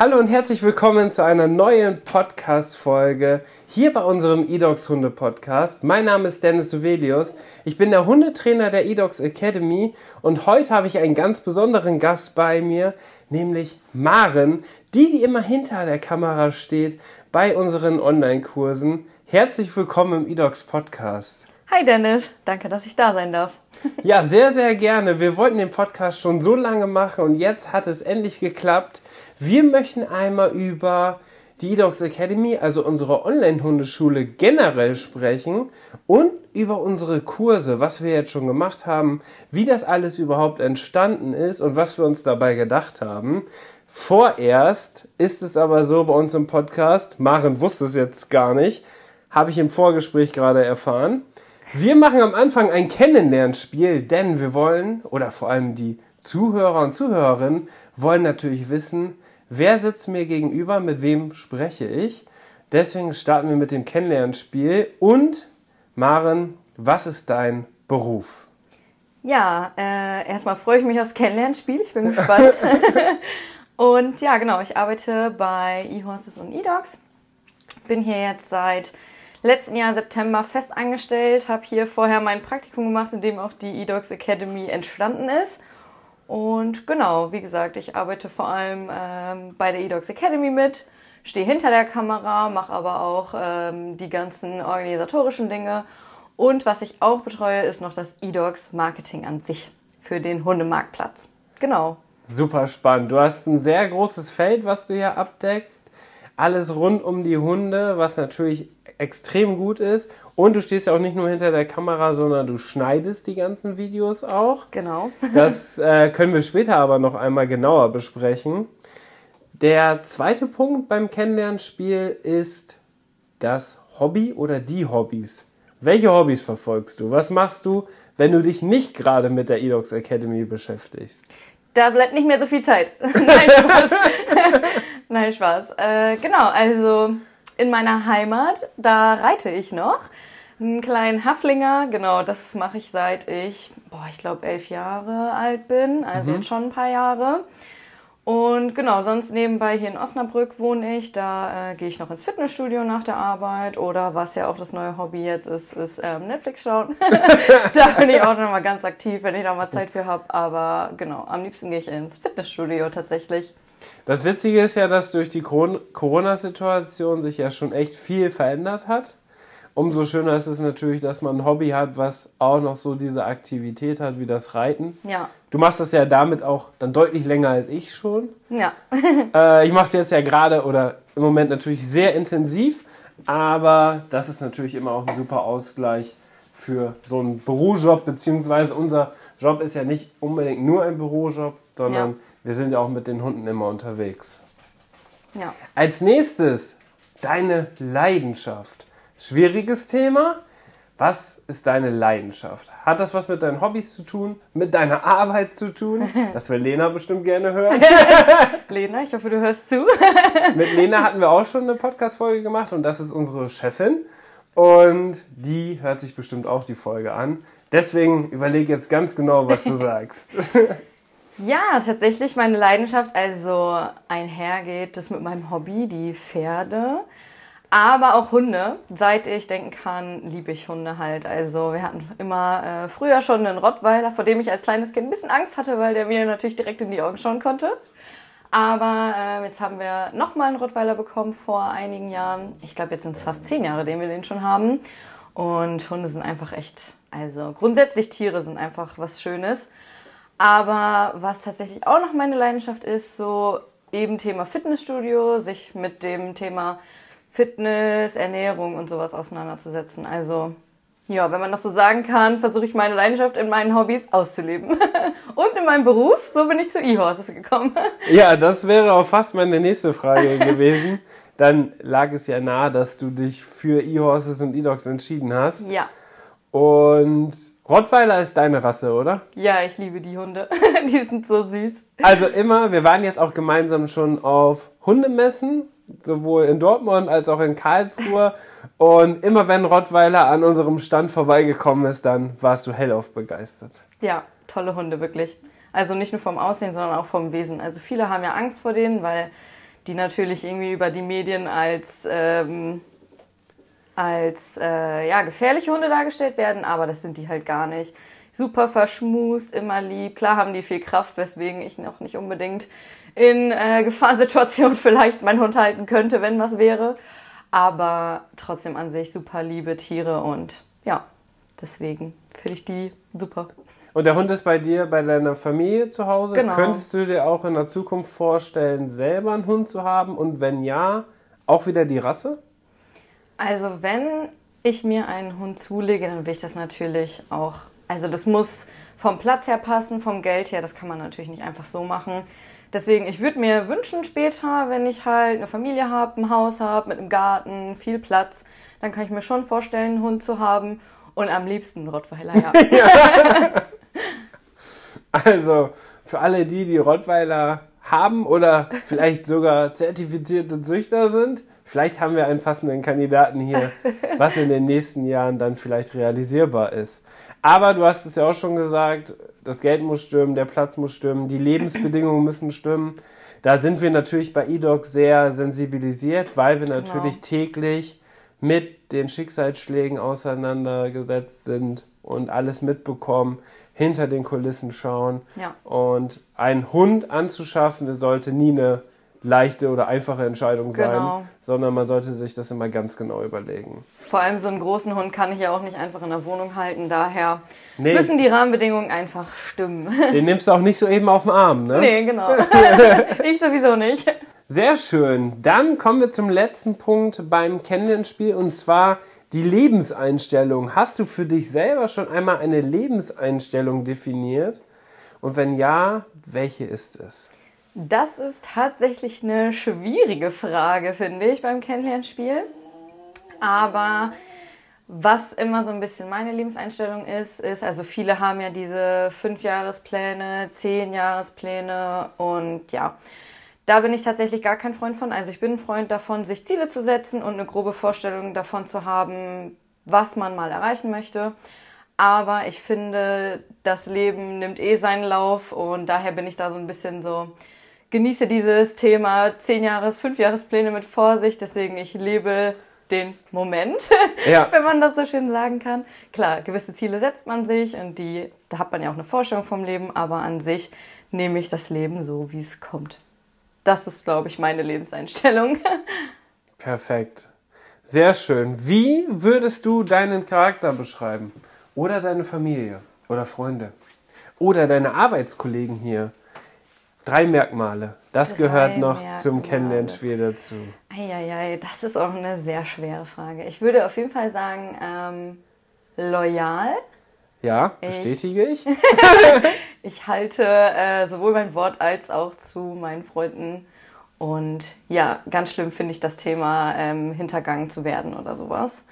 Hallo und herzlich willkommen zu einer neuen Podcast-Folge hier bei unserem eDogs Hunde Podcast. Mein Name ist Dennis Suvelius. Ich bin der Hundetrainer der eDogs Academy und heute habe ich einen ganz besonderen Gast bei mir, nämlich Maren, die, die immer hinter der Kamera steht bei unseren Online-Kursen. Herzlich willkommen im eDogs Podcast. Hi Dennis, danke, dass ich da sein darf. Ja, sehr, sehr gerne. Wir wollten den Podcast schon so lange machen und jetzt hat es endlich geklappt. Wir möchten einmal über die eDogs Academy, also unsere Online-Hundeschule generell sprechen und über unsere Kurse, was wir jetzt schon gemacht haben, wie das alles überhaupt entstanden ist und was wir uns dabei gedacht haben. Vorerst ist es aber so bei uns im Podcast, Maren wusste es jetzt gar nicht, habe ich im Vorgespräch gerade erfahren. Wir machen am Anfang ein Kennenlernspiel, denn wir wollen, oder vor allem die Zuhörer und Zuhörerinnen, wollen natürlich wissen, wer sitzt mir gegenüber, mit wem spreche ich. Deswegen starten wir mit dem Kennenlernspiel. Und, Maren, was ist dein Beruf? Ja, äh, erstmal freue ich mich aufs Kennenlernspiel. Ich bin gespannt. und ja, genau, ich arbeite bei eHorses und eDogs. Bin hier jetzt seit letzten Jahr September fest angestellt, habe hier vorher mein Praktikum gemacht, in dem auch die eDogs Academy entstanden ist. Und genau, wie gesagt, ich arbeite vor allem ähm, bei der eDogs Academy mit, stehe hinter der Kamera, mache aber auch ähm, die ganzen organisatorischen Dinge. Und was ich auch betreue, ist noch das eDogs Marketing an sich für den Hundemarktplatz. Genau. Super spannend. Du hast ein sehr großes Feld, was du hier abdeckst. Alles rund um die Hunde, was natürlich extrem gut ist. Und du stehst ja auch nicht nur hinter der Kamera, sondern du schneidest die ganzen Videos auch. Genau. Das äh, können wir später aber noch einmal genauer besprechen. Der zweite Punkt beim Kennenlernspiel ist das Hobby oder die Hobbys. Welche Hobbys verfolgst du? Was machst du, wenn du dich nicht gerade mit der eDogs Academy beschäftigst? Da bleibt nicht mehr so viel Zeit. Nein, Spaß. Nein, Spaß. Äh, genau, also in meiner Heimat, da reite ich noch. Einen kleinen Haflinger, genau, das mache ich seit ich, boah, ich glaube, elf Jahre alt bin, also Mhm. jetzt schon ein paar Jahre. Und genau, sonst nebenbei hier in Osnabrück wohne ich. Da äh, gehe ich noch ins Fitnessstudio nach der Arbeit. Oder was ja auch das neue Hobby jetzt ist, ist ähm, Netflix schauen. da bin ich auch noch mal ganz aktiv, wenn ich da mal Zeit für habe. Aber genau, am liebsten gehe ich ins Fitnessstudio tatsächlich. Das Witzige ist ja, dass durch die Coron- Corona-Situation sich ja schon echt viel verändert hat. Umso schöner ist es natürlich, dass man ein Hobby hat, was auch noch so diese Aktivität hat wie das Reiten. Ja, Du machst das ja damit auch dann deutlich länger als ich schon. ja, Äh, ich mache es jetzt ja gerade oder im Moment natürlich sehr intensiv, aber das ist natürlich immer auch ein super Ausgleich für so einen Bürojob, beziehungsweise unser Job ist ja nicht unbedingt nur ein Bürojob, sondern Ja. Wir sind ja auch mit den Hunden immer unterwegs. ja. Als nächstes deine Leidenschaft. Schwieriges Thema. Was ist deine Leidenschaft? Hat das was mit deinen Hobbys zu tun? Mit deiner Arbeit zu tun? Das will Lena bestimmt gerne hören. Lena, ich hoffe, du hörst zu. Mit Lena hatten wir auch schon eine Podcast-Folge gemacht und das ist unsere Chefin. Und die hört sich bestimmt auch die Folge an. Deswegen überleg jetzt ganz genau, was du sagst. Ja, tatsächlich meine Leidenschaft, also einhergeht das mit meinem Hobby, die Pferde, aber auch Hunde. Seit ich denken kann, liebe ich Hunde halt. Also wir hatten immer äh, früher schon einen Rottweiler, vor dem ich als kleines Kind ein bisschen Angst hatte, weil der mir natürlich direkt in die Augen schauen konnte. Aber äh, jetzt haben wir nochmal einen Rottweiler bekommen vor einigen Jahren. Ich glaube, jetzt sind es fast zehn Jahre, den wir den schon haben. Und Hunde sind einfach echt, also grundsätzlich Tiere sind einfach was Schönes. Aber was tatsächlich auch noch meine Leidenschaft ist, so eben Thema Fitnessstudio, sich mit dem Thema Fitness, Ernährung und sowas auseinanderzusetzen. Also ja, wenn man das so sagen kann, versuche ich meine Leidenschaft in meinen Hobbys auszuleben. und in meinem Beruf, so bin ich zu E-Horses gekommen. Ja, das wäre auch fast meine nächste Frage gewesen. Dann lag es ja nahe, dass du dich für E-Horses und E-Dogs entschieden hast. ja, Und Rottweiler ist deine Rasse, oder? Ja, ich liebe die Hunde. die sind so süß. Also immer, wir waren jetzt auch gemeinsam schon auf Hundemessen, sowohl in Dortmund als auch in Karlsruhe. Und immer wenn Rottweiler an unserem Stand vorbeigekommen ist, dann warst du hellauf begeistert. Ja, tolle Hunde, wirklich. Also nicht nur vom Aussehen, sondern auch vom Wesen. Also viele haben ja Angst vor denen, weil die natürlich irgendwie über die Medien als, ähm, als äh, ja, gefährliche Hunde dargestellt werden, aber das sind die halt gar nicht. Super verschmust, immer lieb. Klar haben die viel Kraft, weswegen ich noch nicht unbedingt in äh, Gefahrsituationen vielleicht meinen Hund halten könnte, wenn was wäre. Aber trotzdem an sich super liebe Tiere und ja, deswegen finde ich die super. Und der Hund ist bei dir, bei deiner Familie zu Hause. Genau. Könntest du dir auch in der Zukunft vorstellen, selber einen Hund zu haben? Und wenn ja, auch wieder die Rasse? Also wenn ich mir einen Hund zulege, dann will ich das natürlich auch. Also das muss vom Platz her passen, vom Geld her. Das kann man natürlich nicht einfach so machen. Deswegen, ich würde mir wünschen später, wenn ich halt eine Familie habe, ein Haus habe mit einem Garten, viel Platz, dann kann ich mir schon vorstellen, einen Hund zu haben. Und am liebsten einen Rottweiler, ja. Also für alle die, die Rottweiler haben oder vielleicht sogar zertifizierte Züchter sind, vielleicht haben wir einen passenden Kandidaten hier, was in den nächsten Jahren dann vielleicht realisierbar ist. Aber du hast es ja auch schon gesagt, das Geld muss stimmen, der Platz muss stimmen, die Lebensbedingungen müssen stimmen. Da sind wir natürlich bei eDoc sehr sensibilisiert, weil wir natürlich täglich mit den Schicksalsschlägen auseinandergesetzt sind und alles mitbekommen, hinter den Kulissen schauen. Ja. Und einen Hund anzuschaffen, sollte nie eine leichte oder einfache Entscheidung sein, Genau. sondern man sollte sich das immer ganz genau überlegen. Vor allem so einen großen Hund kann ich ja auch nicht einfach in der Wohnung halten. Daher Nee. müssen die Rahmenbedingungen einfach stimmen. Den nimmst du auch nicht so eben auf den Arm, ne? nee, genau. ich sowieso nicht. Sehr schön. Dann kommen wir zum letzten Punkt beim Kennenlernspiel und zwar die Lebenseinstellung. Hast du für dich selber schon einmal eine Lebenseinstellung definiert? Und wenn ja, welche ist es? Das ist tatsächlich eine schwierige Frage, finde ich, beim Kennenlernspiel. Aber was immer so ein bisschen meine Lebenseinstellung ist, ist, also viele haben ja diese Fünfjahrespläne, Zehnjahrespläne und ja, da bin ich tatsächlich gar kein Freund von. Also ich bin ein Freund davon, sich Ziele zu setzen und eine grobe Vorstellung davon zu haben, was man mal erreichen möchte. Aber ich finde, das Leben nimmt eh seinen Lauf und daher bin ich da so ein bisschen so, genieße dieses Thema 10 Jahres, 5 Jahrespläne mit Vorsicht. Deswegen, ich lebe den Moment, Ja. wenn man das so schön sagen kann. Klar, gewisse Ziele setzt man sich und die, da hat man ja auch eine Vorstellung vom Leben, aber an sich nehme ich das Leben so, wie es kommt. Das ist, glaube ich, meine Lebenseinstellung. Perfekt. Sehr schön. Wie würdest du deinen Charakter beschreiben? Oder deine Familie? Oder Freunde? Oder deine Arbeitskollegen hier? Drei Merkmale. Das Drei gehört noch zum Merkmale. Kennenlernspiel dazu. Eieiei, das ist auch eine sehr schwere Frage. Ich würde auf jeden Fall sagen, ähm, loyal. Ja, bestätige ich. Ich halte äh, sowohl mein Wort als auch zu meinen Freunden. Und ja, ganz schlimm finde ich das Thema, ähm, hintergangen zu werden oder sowas.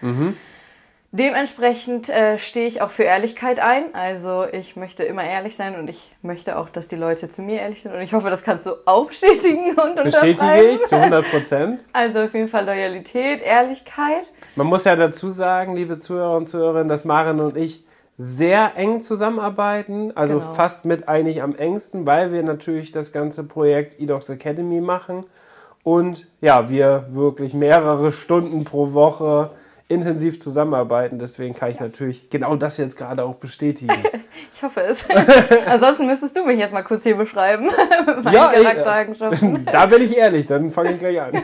Dementsprechend äh, stehe ich auch für Ehrlichkeit ein. Also ich möchte immer ehrlich sein und ich möchte auch, dass die Leute zu mir ehrlich sind. Und ich hoffe, das kannst du auch bestätigen und Bestätige unterschreiben. ich zu 100 Prozent. Also auf jeden Fall Loyalität, Ehrlichkeit. Man muss ja dazu sagen, liebe Zuhörer und Zuhörerinnen, dass Maren und ich sehr eng zusammenarbeiten, also Genau. fast mit eigentlich am engsten, weil wir natürlich das ganze Projekt eDocs Academy machen und ja, wir wirklich mehrere Stunden pro Woche intensiv zusammenarbeiten. Deswegen kann ich natürlich genau das jetzt gerade auch bestätigen. Ich hoffe es. Ansonsten müsstest du mich jetzt mal kurz hier beschreiben. Ja, ey, Charaktereigenschaften. da bin ich ehrlich, dann fange ich gleich an.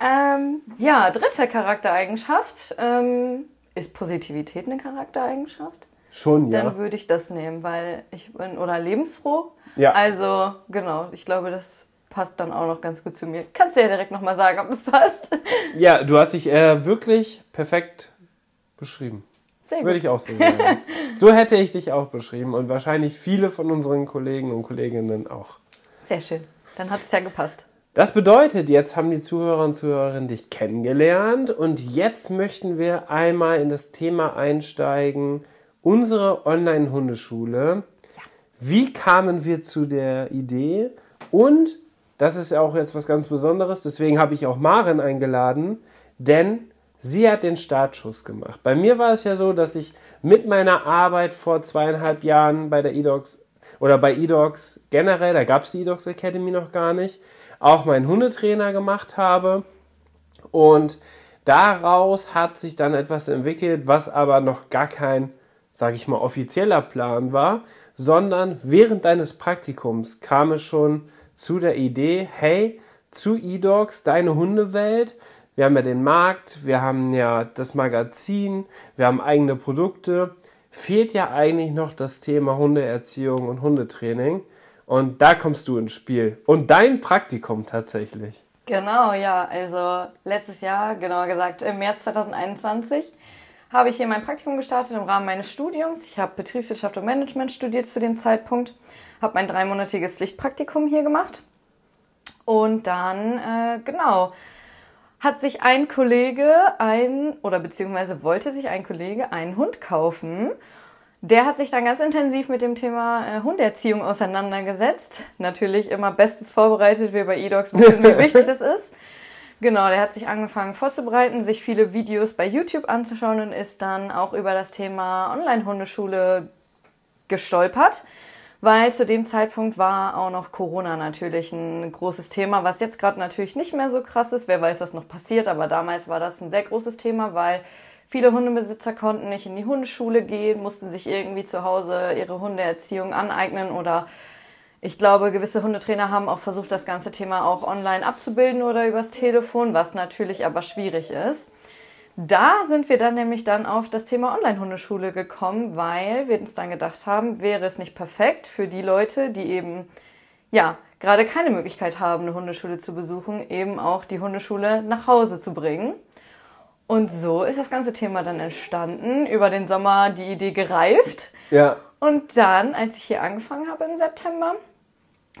Ähm, ja, dritte Charaktereigenschaft. Ähm, ist Positivität eine Charaktereigenschaft? Schon, Dann ja. würde ich das nehmen, weil ich bin oder lebensfroh. Ja. Also, genau, ich glaube, das passt dann auch noch ganz gut zu mir. Kannst du ja direkt nochmal sagen, ob das passt. Ja, du hast dich äh, wirklich perfekt beschrieben. Sehr gut. Würde ich auch so sagen. so hätte ich dich auch beschrieben und wahrscheinlich viele von unseren Kollegen und Kolleginnen auch. Sehr schön. Dann hat es ja gepasst. Das bedeutet, jetzt haben die Zuhörer und Zuhörerinnen dich kennengelernt und jetzt möchten wir einmal in das Thema einsteigen, unsere Online-Hundeschule. Wie kamen wir zu der Idee? Und das ist ja auch jetzt was ganz Besonderes, deswegen habe ich auch Maren eingeladen, denn sie hat den Startschuss gemacht. Bei mir war es ja so, dass ich mit meiner Arbeit vor zweieinhalb Jahren bei der eDocs oder bei eDocs generell, da gab es die eDocs Academy noch gar nicht, auch meinen Hundetrainer gemacht habe. Und daraus hat sich dann etwas entwickelt, was aber noch gar kein, sage ich mal, offizieller Plan war, sondern während deines Praktikums kam es schon zu der Idee, hey, zu eDogs, deine Hundewelt. Wir haben ja den Markt, wir haben ja das Magazin, wir haben eigene Produkte. Fehlt ja eigentlich noch das Thema Hundeerziehung und Hundetraining. Und da kommst du ins Spiel. Und dein Praktikum tatsächlich. Genau, ja. Also letztes Jahr, genauer gesagt im März 2021, habe ich hier mein Praktikum gestartet im Rahmen meines Studiums. Ich habe Betriebswirtschaft und Management studiert zu dem Zeitpunkt, habe mein dreimonatiges Pflichtpraktikum hier gemacht und dann, äh, genau, hat sich ein Kollege ein, oder beziehungsweise wollte sich ein Kollege einen Hund kaufen. Der hat sich dann ganz intensiv mit dem Thema äh, Hunderziehung auseinandergesetzt. Natürlich immer bestens vorbereitet, wie bei eDogs wissen, wie wichtig das ist. Genau, der hat sich angefangen vorzubereiten, sich viele Videos bei YouTube anzuschauen und ist dann auch über das Thema Online-Hundeschule gestolpert, weil zu dem Zeitpunkt war auch noch Corona natürlich ein großes Thema, was jetzt gerade natürlich nicht mehr so krass ist. Wer weiß, was noch passiert, aber damals war das ein sehr großes Thema, weil viele Hundebesitzer konnten nicht in die Hundeschule gehen, mussten sich irgendwie zu Hause ihre Hundeerziehung aneignen oder ich glaube, gewisse Hundetrainer haben auch versucht, das ganze Thema auch online abzubilden oder übers Telefon, was natürlich aber schwierig ist. Da sind wir dann nämlich dann auf das Thema Online-Hundeschule gekommen, weil wir uns dann gedacht haben, wäre es nicht perfekt für die Leute, die eben, ja, gerade keine Möglichkeit haben, eine Hundeschule zu besuchen, eben auch die Hundeschule nach Hause zu bringen. Und so ist das ganze Thema dann entstanden, über den Sommer die Idee gereift. Ja. Und dann, als ich hier angefangen habe im September,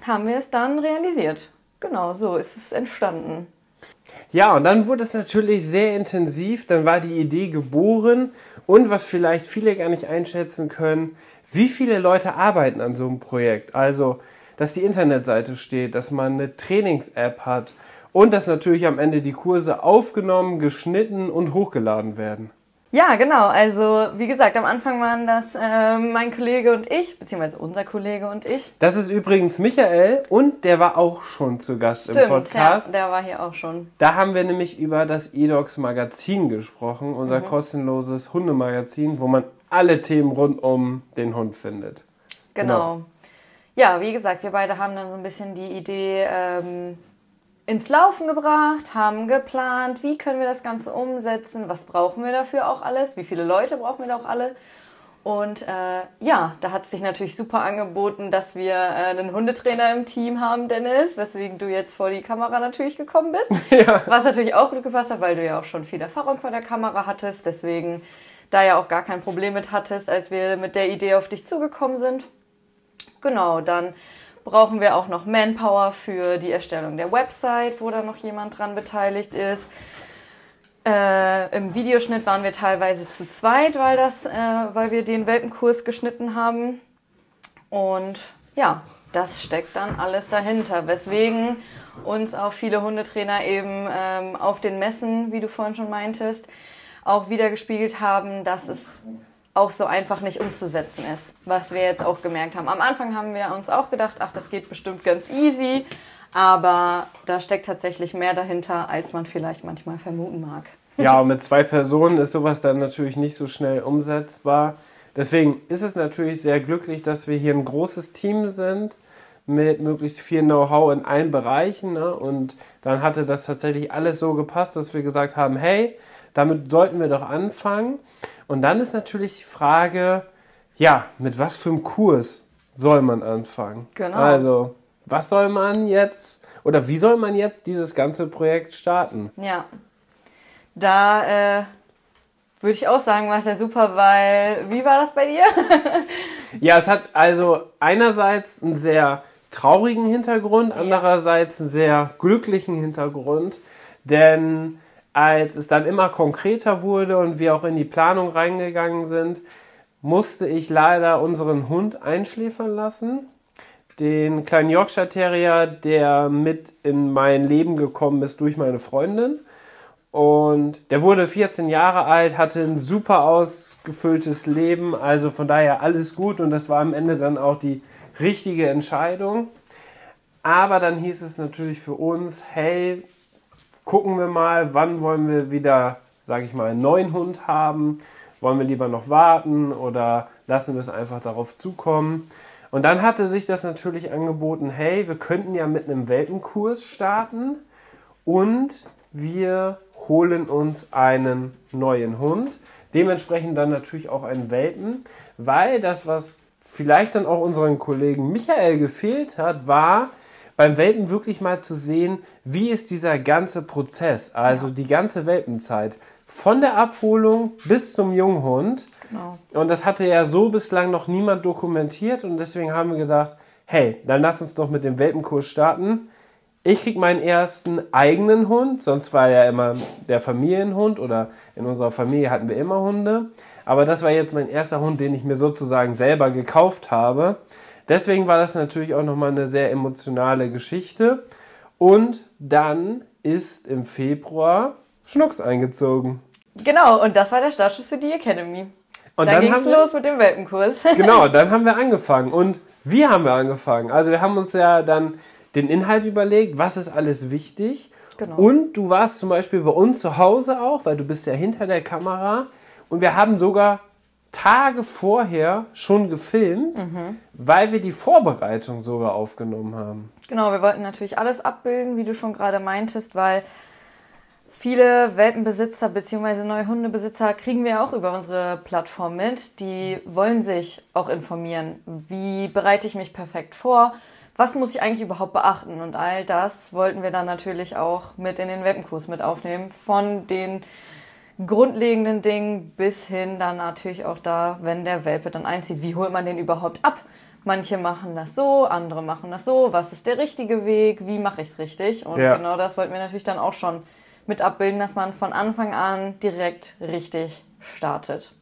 haben wir es dann realisiert. Genau, so ist es entstanden. Ja, und dann wurde es natürlich sehr intensiv, dann war die Idee geboren und was vielleicht viele gar nicht einschätzen können, wie viele Leute arbeiten an so einem Projekt. Also, dass die Internetseite steht, dass man eine Trainings-App hat und dass natürlich am Ende die Kurse aufgenommen, geschnitten und hochgeladen werden. Ja, genau. Also wie gesagt, am Anfang waren das äh, mein Kollege und ich, beziehungsweise unser Kollege und ich. Das ist übrigens Michael und der war auch schon zu Gast Stimmt, im Podcast. Ja, der war hier auch schon. Da haben wir nämlich über das eDocs Magazin gesprochen, unser mhm. kostenloses Hundemagazin, wo man alle Themen rund um den Hund findet. Genau. genau. Ja, wie gesagt, wir beide haben dann so ein bisschen die Idee ähm, ins Laufen gebracht, haben geplant, wie können wir das Ganze umsetzen, was brauchen wir dafür auch alles, wie viele Leute brauchen wir da auch alle. Und äh, ja, da hat es sich natürlich super angeboten, dass wir äh, einen Hundetrainer im Team haben, Dennis, weswegen du jetzt vor die Kamera natürlich gekommen bist. Ja. Was natürlich auch gut gepasst hat, weil du ja auch schon viel Erfahrung vor der Kamera hattest, deswegen da ja auch gar kein Problem mit hattest, als wir mit der Idee auf dich zugekommen sind. Genau, dann brauchen wir auch noch Manpower für die Erstellung der Website, wo da noch jemand dran beteiligt ist. Äh, Im Videoschnitt waren wir teilweise zu zweit, weil, das, äh, weil wir den Welpenkurs geschnitten haben. Und ja, das steckt dann alles dahinter, weswegen uns auch viele Hundetrainer eben ähm, auf den Messen, wie du vorhin schon meintest, auch wieder gespiegelt haben, dass es auch so einfach nicht umzusetzen ist, was wir jetzt auch gemerkt haben. Am Anfang haben wir uns auch gedacht, ach, das geht bestimmt ganz easy, aber da steckt tatsächlich mehr dahinter, als man vielleicht manchmal vermuten mag. Ja, und mit zwei Personen ist sowas dann natürlich nicht so schnell umsetzbar. Deswegen ist es natürlich sehr glücklich, dass wir hier ein großes Team sind mit möglichst viel Know-how in allen Bereichen. Ne? Und dann hatte das tatsächlich alles so gepasst, dass wir gesagt haben, hey, damit sollten wir doch anfangen. Und dann ist natürlich die Frage, ja, mit was für einem Kurs soll man anfangen? Genau. Also, was soll man jetzt oder wie soll man jetzt dieses ganze Projekt starten? Ja, da äh, würde ich auch sagen, war es ja super, weil wie war das bei dir? ja, es hat also einerseits einen sehr traurigen Hintergrund, andererseits einen sehr glücklichen Hintergrund, denn als es dann immer konkreter wurde und wir auch in die Planung reingegangen sind, musste ich leider unseren Hund einschläfern lassen. Den kleinen Yorkshire Terrier, der mit in mein Leben gekommen ist durch meine Freundin. Und der wurde 14 Jahre alt, hatte ein super ausgefülltes Leben, also von daher alles gut und das war am Ende dann auch die richtige Entscheidung. Aber dann hieß es natürlich für uns, hey, gucken wir mal, wann wollen wir wieder, sage ich mal, einen neuen Hund haben? Wollen wir lieber noch warten oder lassen wir es einfach darauf zukommen? Und dann hatte sich das natürlich angeboten, hey, wir könnten ja mit einem Welpenkurs starten und wir holen uns einen neuen Hund. Dementsprechend dann natürlich auch einen Welpen, weil das, was vielleicht dann auch unseren Kollegen Michael gefehlt hat, war beim Welpen wirklich mal zu sehen, wie ist dieser ganze Prozess, also ja. die ganze Welpenzeit. Von der Abholung bis zum Junghund. Genau. Und das hatte ja so bislang noch niemand dokumentiert und deswegen haben wir gedacht, hey, dann lass uns doch mit dem Welpenkurs starten. Ich krieg meinen ersten eigenen Hund, sonst war ja immer der Familienhund oder in unserer Familie hatten wir immer Hunde. Aber das war jetzt mein erster Hund, den ich mir sozusagen selber gekauft habe. Deswegen war das natürlich auch nochmal eine sehr emotionale Geschichte. Und dann ist im Februar Schnucks eingezogen. Genau, und das war der Startschuss für die Academy. Und dann, ging es los mit dem Welpenkurs. Genau, dann haben wir angefangen. Und wie haben wir angefangen? Also wir haben uns ja dann den Inhalt überlegt, was ist alles wichtig. Genau. Und du warst zum Beispiel bei uns zu Hause auch, weil du bist ja hinter der Kamera. Und wir haben sogar Tage vorher schon gefilmt, mhm. weil wir die Vorbereitung sogar aufgenommen haben. Genau, wir wollten natürlich alles abbilden, wie du schon gerade meintest, weil viele Welpenbesitzer bzw. neue Hundebesitzer kriegen wir auch über unsere Plattform mit. Die wollen sich auch informieren. Wie bereite ich mich perfekt vor? Was muss ich eigentlich überhaupt beachten? Und all das wollten wir dann natürlich auch mit in den Welpenkurs mit aufnehmen. Von den grundlegenden Dingen bis hin dann natürlich auch da, wenn der Welpe dann einzieht, wie holt man den überhaupt ab? Manche machen das so, andere machen das so. Was ist der richtige Weg? Wie mache ich es richtig? Und ja. genau das wollten wir natürlich dann auch schon mit abbilden, dass man von Anfang an direkt richtig startet.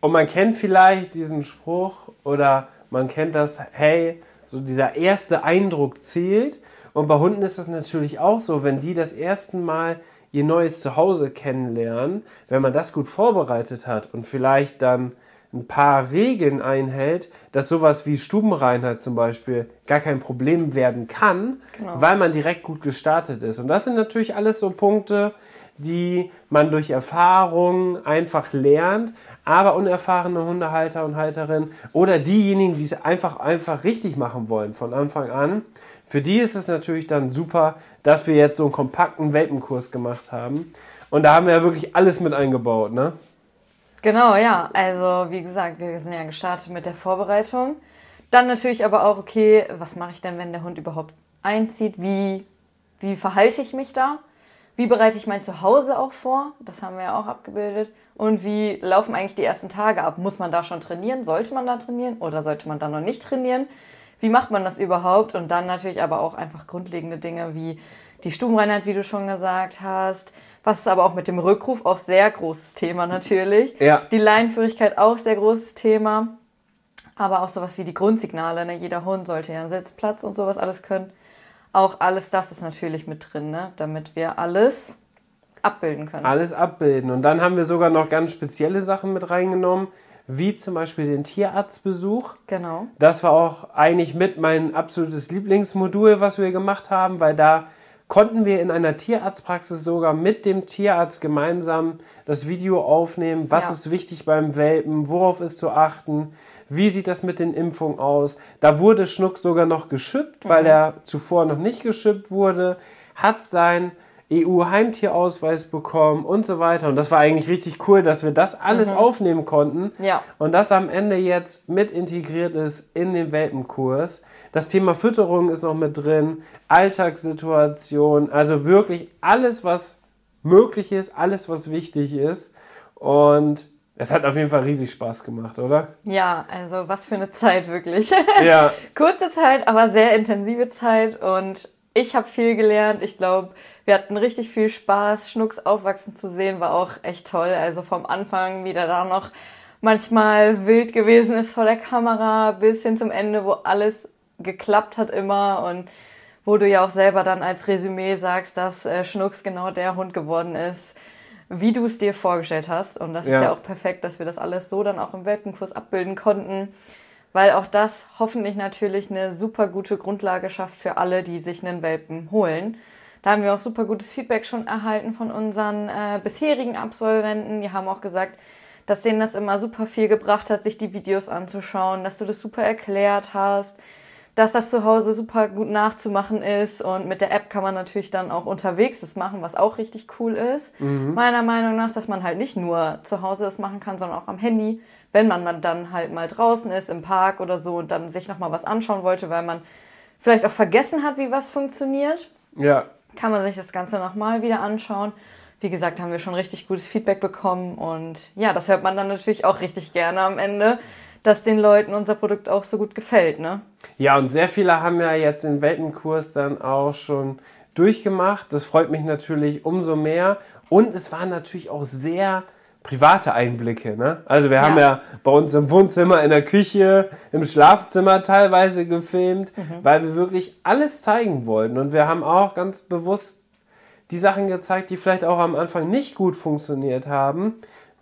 Und man kennt vielleicht diesen Spruch oder man kennt das, hey, so dieser erste Eindruck zählt. Und bei Hunden ist das natürlich auch so, wenn die das erste Mal ihr neues Zuhause kennenlernen, wenn man das gut vorbereitet hat und vielleicht dann ein paar Regeln einhält, dass sowas wie Stubenreinheit zum Beispiel gar kein Problem werden kann, genau. weil man direkt gut gestartet ist. Und das sind natürlich alles so Punkte, die man durch Erfahrung einfach lernt, aber unerfahrene Hundehalter und Halterinnen oder diejenigen, die es einfach einfach richtig machen wollen von Anfang an, für die ist es natürlich dann super, dass wir jetzt so einen kompakten Welpenkurs gemacht haben. Und da haben wir ja wirklich alles mit eingebaut, ne? Genau, ja. Also wie gesagt, wir sind ja gestartet mit der Vorbereitung. Dann natürlich aber auch, okay, was mache ich denn, wenn der Hund überhaupt einzieht? Wie, wie verhalte ich mich da? Wie bereite ich mein Zuhause auch vor? Das haben wir ja auch abgebildet. Und wie laufen eigentlich die ersten Tage ab? Muss man da schon trainieren? Sollte man da trainieren oder sollte man da noch nicht trainieren? Wie macht man das überhaupt? Und dann natürlich aber auch einfach grundlegende Dinge wie die Stubenreinheit, wie du schon gesagt hast. Was ist aber auch mit dem Rückruf auch sehr großes Thema natürlich. Ja. Die Leinenführigkeit auch sehr großes Thema. Aber auch sowas wie die Grundsignale. Ne? Jeder Hund sollte ja einen Sitzplatz und sowas alles können. Auch alles das ist natürlich mit drin, ne? damit wir alles abbilden können. Alles abbilden. Und dann haben wir sogar noch ganz spezielle Sachen mit reingenommen, wie zum Beispiel den Tierarztbesuch. Genau. Das war auch eigentlich mit mein absolutes Lieblingsmodul, was wir gemacht haben, weil da konnten wir in einer Tierarztpraxis sogar mit dem Tierarzt gemeinsam das Video aufnehmen. Was ja. ist wichtig beim Welpen? Worauf ist zu achten? Wie sieht das mit den Impfungen aus? Da wurde Schnuck sogar noch geschippt, mhm. weil er zuvor noch nicht geschippt wurde. Hat sein EU-Heimtierausweis bekommen und so weiter. Und das war eigentlich richtig cool, dass wir das alles mhm. aufnehmen konnten. Ja. Und das am Ende jetzt mit integriert ist in den Welpenkurs. Das Thema Fütterung ist noch mit drin, Alltagssituation, also wirklich alles, was möglich ist, alles, was wichtig ist. Und Es hat auf jeden Fall riesig Spaß gemacht, oder? Ja, also was für eine Zeit wirklich. Ja. Kurze Zeit, aber sehr intensive Zeit und ich habe viel gelernt. Ich glaube, wir hatten richtig viel Spaß. Schnucks aufwachsen zu sehen war auch echt toll. Also vom Anfang, wie der da noch manchmal wild gewesen ist vor der Kamera, bis hin zum Ende, wo alles geklappt hat immer und wo du ja auch selber dann als Resümee sagst, dass äh, Schnucks genau der Hund geworden ist, wie du es dir vorgestellt hast. Und das Ja. ist ja auch perfekt, dass wir das alles so dann auch im Welpenkurs abbilden konnten, weil auch das hoffentlich natürlich eine super gute Grundlage schafft für alle, die sich einen Welpen holen. Da haben wir auch super gutes Feedback schon erhalten von unseren äh, bisherigen Absolventen. Die haben auch gesagt, dass denen das immer super viel gebracht hat, sich die Videos anzuschauen, dass du das super erklärt hast, dass das zu Hause super gut nachzumachen ist und mit der App kann man natürlich dann auch unterwegs das machen, was auch richtig cool ist. Meiner Meinung nach, dass man halt nicht nur zu Hause das machen kann, sondern auch am Handy, wenn man dann halt mal draußen ist, im Park oder so und dann sich nochmal was anschauen wollte, weil man vielleicht auch vergessen hat, wie was funktioniert Ja. Kann man sich das Ganze nochmal wieder anschauen. Wie gesagt, haben wir schon richtig gutes Feedback bekommen und ja, das hört man dann natürlich auch richtig gerne am Ende, dass den Leuten unser Produkt auch so gut gefällt, ne? Ja, und sehr viele haben ja jetzt den Welpenkurs dann auch schon durchgemacht. Das freut mich natürlich umso mehr. Und es waren natürlich auch sehr private Einblicke. Ne? Also wir haben ja bei uns im Wohnzimmer, in der Küche, im Schlafzimmer teilweise gefilmt, weil wir wirklich alles zeigen wollten. Und wir haben auch ganz bewusst die Sachen gezeigt, die vielleicht auch am Anfang nicht gut funktioniert haben,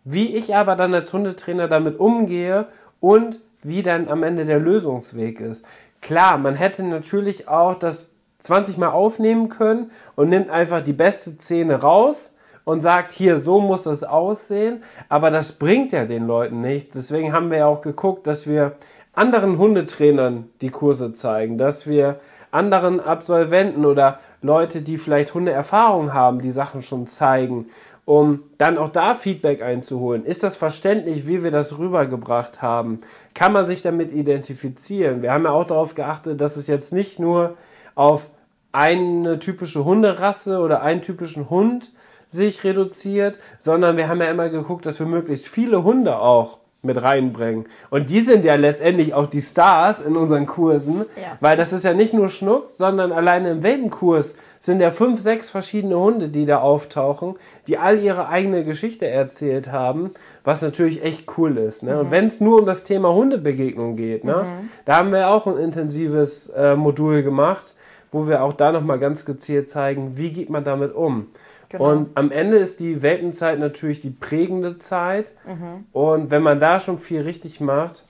wie ich aber dann als Hundetrainer damit umgehe und wie dann am Ende der Lösungsweg ist. Klar, man hätte natürlich auch das 20 Mal aufnehmen können und nimmt einfach die beste Szene raus und sagt, hier, so muss das aussehen, aber das bringt ja den Leuten nichts. Deswegen haben wir ja auch geguckt, dass wir anderen Hundetrainern die Kurse zeigen, dass wir anderen Absolventen oder Leute, die vielleicht Hundeerfahrung haben, die Sachen schon zeigen, um dann auch da Feedback einzuholen. Ist das verständlich, wie wir das rübergebracht haben? Kann man sich damit identifizieren? Wir haben ja auch darauf geachtet, dass es jetzt nicht nur auf eine typische Hunderasse oder einen typischen Hund sich reduziert, sondern wir haben ja immer geguckt, dass wir möglichst viele Hunde auch mit reinbringen. Und die sind ja letztendlich auch die Stars in unseren Kursen, Ja. weil das ist ja nicht nur Schnuck, sondern alleine im Welpenkurs sind ja fünf, sechs verschiedene Hunde, die da auftauchen, die all ihre eigene Geschichte erzählt haben, was natürlich echt cool ist. Ne? Und wenn es nur um das Thema Hundebegegnung geht, ne? da haben wir auch ein intensives äh, Modul gemacht, wo wir auch da nochmal ganz gezielt zeigen, wie geht man damit um. Genau. Und am Ende ist die Welpenzeit natürlich die prägende Zeit. Und wenn man da schon viel richtig macht,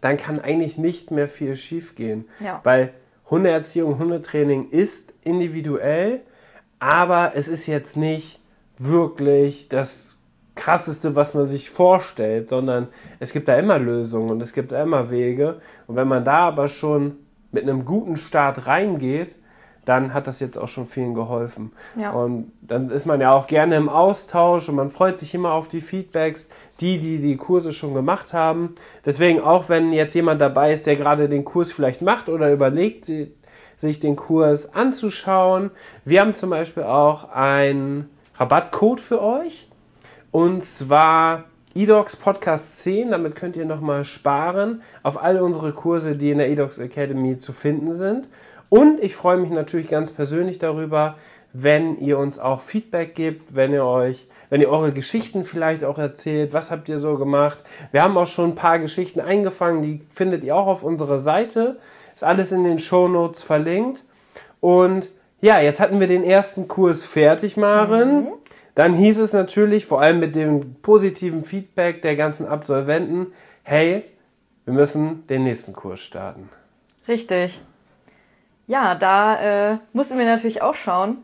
dann kann eigentlich nicht mehr viel schiefgehen. Ja. Weil Hundeerziehung, Hundetraining ist individuell, aber es ist jetzt nicht wirklich das krasseste, was man sich vorstellt, sondern es gibt da immer Lösungen und es gibt da immer Wege. Und wenn man da aber schon mit einem guten Start reingeht, dann hat das jetzt auch schon vielen geholfen. Ja. Und dann ist man ja auch gerne im Austausch und man freut sich immer auf die Feedbacks, die, die die Kurse schon gemacht haben. Deswegen auch, wenn jetzt jemand dabei ist, der gerade den Kurs vielleicht macht oder überlegt, sich den Kurs anzuschauen. Wir haben zum Beispiel auch einen Rabattcode für euch. Und zwar eDocs Podcast 10. Damit könnt ihr nochmal sparen auf alle unsere Kurse, die in der eDocs Academy zu finden sind. Und ich freue mich natürlich ganz persönlich darüber, wenn ihr uns auch Feedback gebt, wenn ihr euch, wenn ihr eure Geschichten vielleicht auch erzählt, was habt ihr so gemacht. Wir haben auch schon ein paar Geschichten eingefangen, die findet ihr auch auf unserer Seite. Ist alles in den Shownotes verlinkt. Und ja, jetzt hatten wir den ersten Kurs fertig, Maren. Dann hieß es natürlich, vor allem mit dem positiven Feedback der ganzen Absolventen, hey, wir müssen den nächsten Kurs starten. Richtig. Ja, da äh, mussten wir natürlich auch schauen,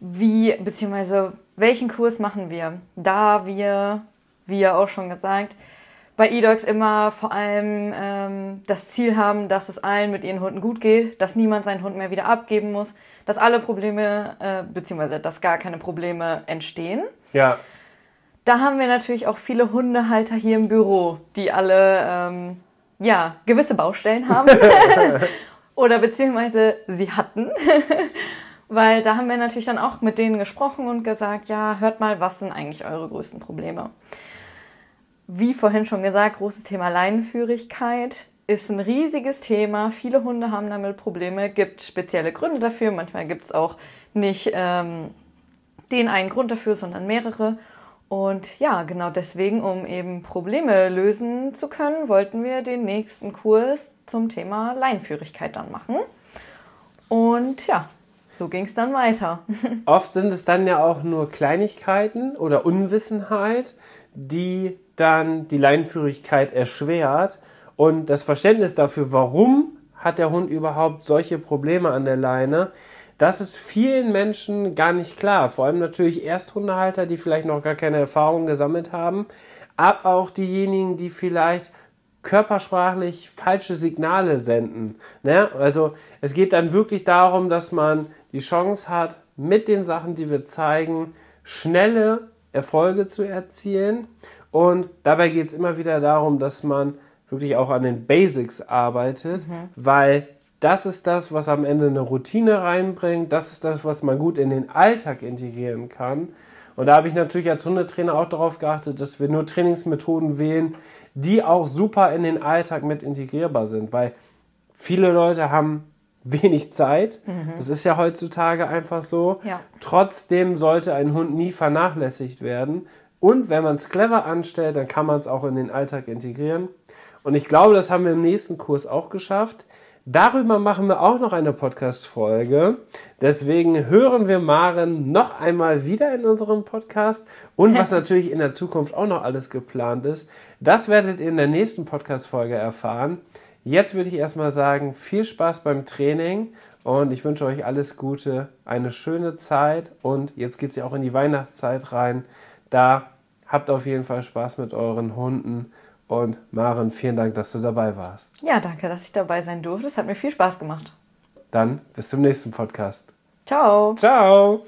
wie, beziehungsweise welchen Kurs machen wir. Da wir, wie ja auch schon gesagt, bei eDocs immer vor allem ähm, das Ziel haben, dass es allen mit ihren Hunden gut geht, dass niemand seinen Hund mehr wieder abgeben muss, dass alle Probleme, äh, beziehungsweise dass gar keine Probleme entstehen. Ja, Da haben wir natürlich auch viele Hundehalter hier im Büro, die alle ähm, ja gewisse Baustellen haben oder beziehungsweise sie hatten, weil da haben wir natürlich dann auch mit denen gesprochen und gesagt, ja hört mal, was sind eigentlich eure größten Probleme? wie vorhin schon gesagt, großes Thema Leinenführigkeit ist ein riesiges Thema. Viele Hunde haben damit Probleme, gibt spezielle Gründe dafür. Manchmal gibt es auch nicht ähm, den einen Grund dafür, sondern mehrere. Und ja, genau deswegen, um eben Probleme lösen zu können, wollten wir den nächsten Kurs zum Thema Leinenführigkeit dann machen. Und ja, so ging es dann weiter. Oft sind es dann ja auch nur Kleinigkeiten oder Unwissenheit, die dann die Leinenführigkeit erschwert. Und das Verständnis dafür, warum hat der Hund überhaupt solche Probleme an der Leine, das ist vielen Menschen gar nicht klar. Vor allem natürlich Ersthundehalter, die vielleicht noch gar keine Erfahrung gesammelt haben, aber auch diejenigen, die vielleicht körpersprachlich falsche Signale senden. Ne? Also es geht dann wirklich darum, dass man die Chance hat, mit den Sachen, die wir zeigen, schnelle Erfolge zu erzielen. Und dabei geht es immer wieder darum, dass man wirklich auch an den Basics arbeitet, mhm. weil das ist das, was am Ende eine Routine reinbringt. Das ist das, was man gut in den Alltag integrieren kann. Und da habe ich natürlich als Hundetrainer auch darauf geachtet, dass wir nur Trainingsmethoden wählen, die auch super in den Alltag mit integrierbar sind, weil viele Leute haben wenig Zeit. Mhm. Das ist ja heutzutage einfach so. Ja. Trotzdem sollte ein Hund nie vernachlässigt werden. Und wenn man es clever anstellt, dann kann man es auch in den Alltag integrieren. Und ich glaube, das haben wir im nächsten Kurs auch geschafft. Darüber machen wir auch noch eine Podcast-Folge. Deswegen hören wir Maren noch einmal wieder in unserem Podcast. Und was natürlich in der Zukunft auch noch alles geplant ist, das werdet ihr in der nächsten Podcast-Folge erfahren. Jetzt würde ich erstmal sagen, viel Spaß beim Training und ich wünsche euch alles Gute, eine schöne Zeit und jetzt geht es ja auch in die Weihnachtszeit rein. Da habt auf jeden Fall Spaß mit euren Hunden und Maren, vielen Dank, dass du dabei warst. Ja, danke, dass ich dabei sein durfte. Es hat mir viel Spaß gemacht. Dann bis zum nächsten Podcast. Ciao. Ciao.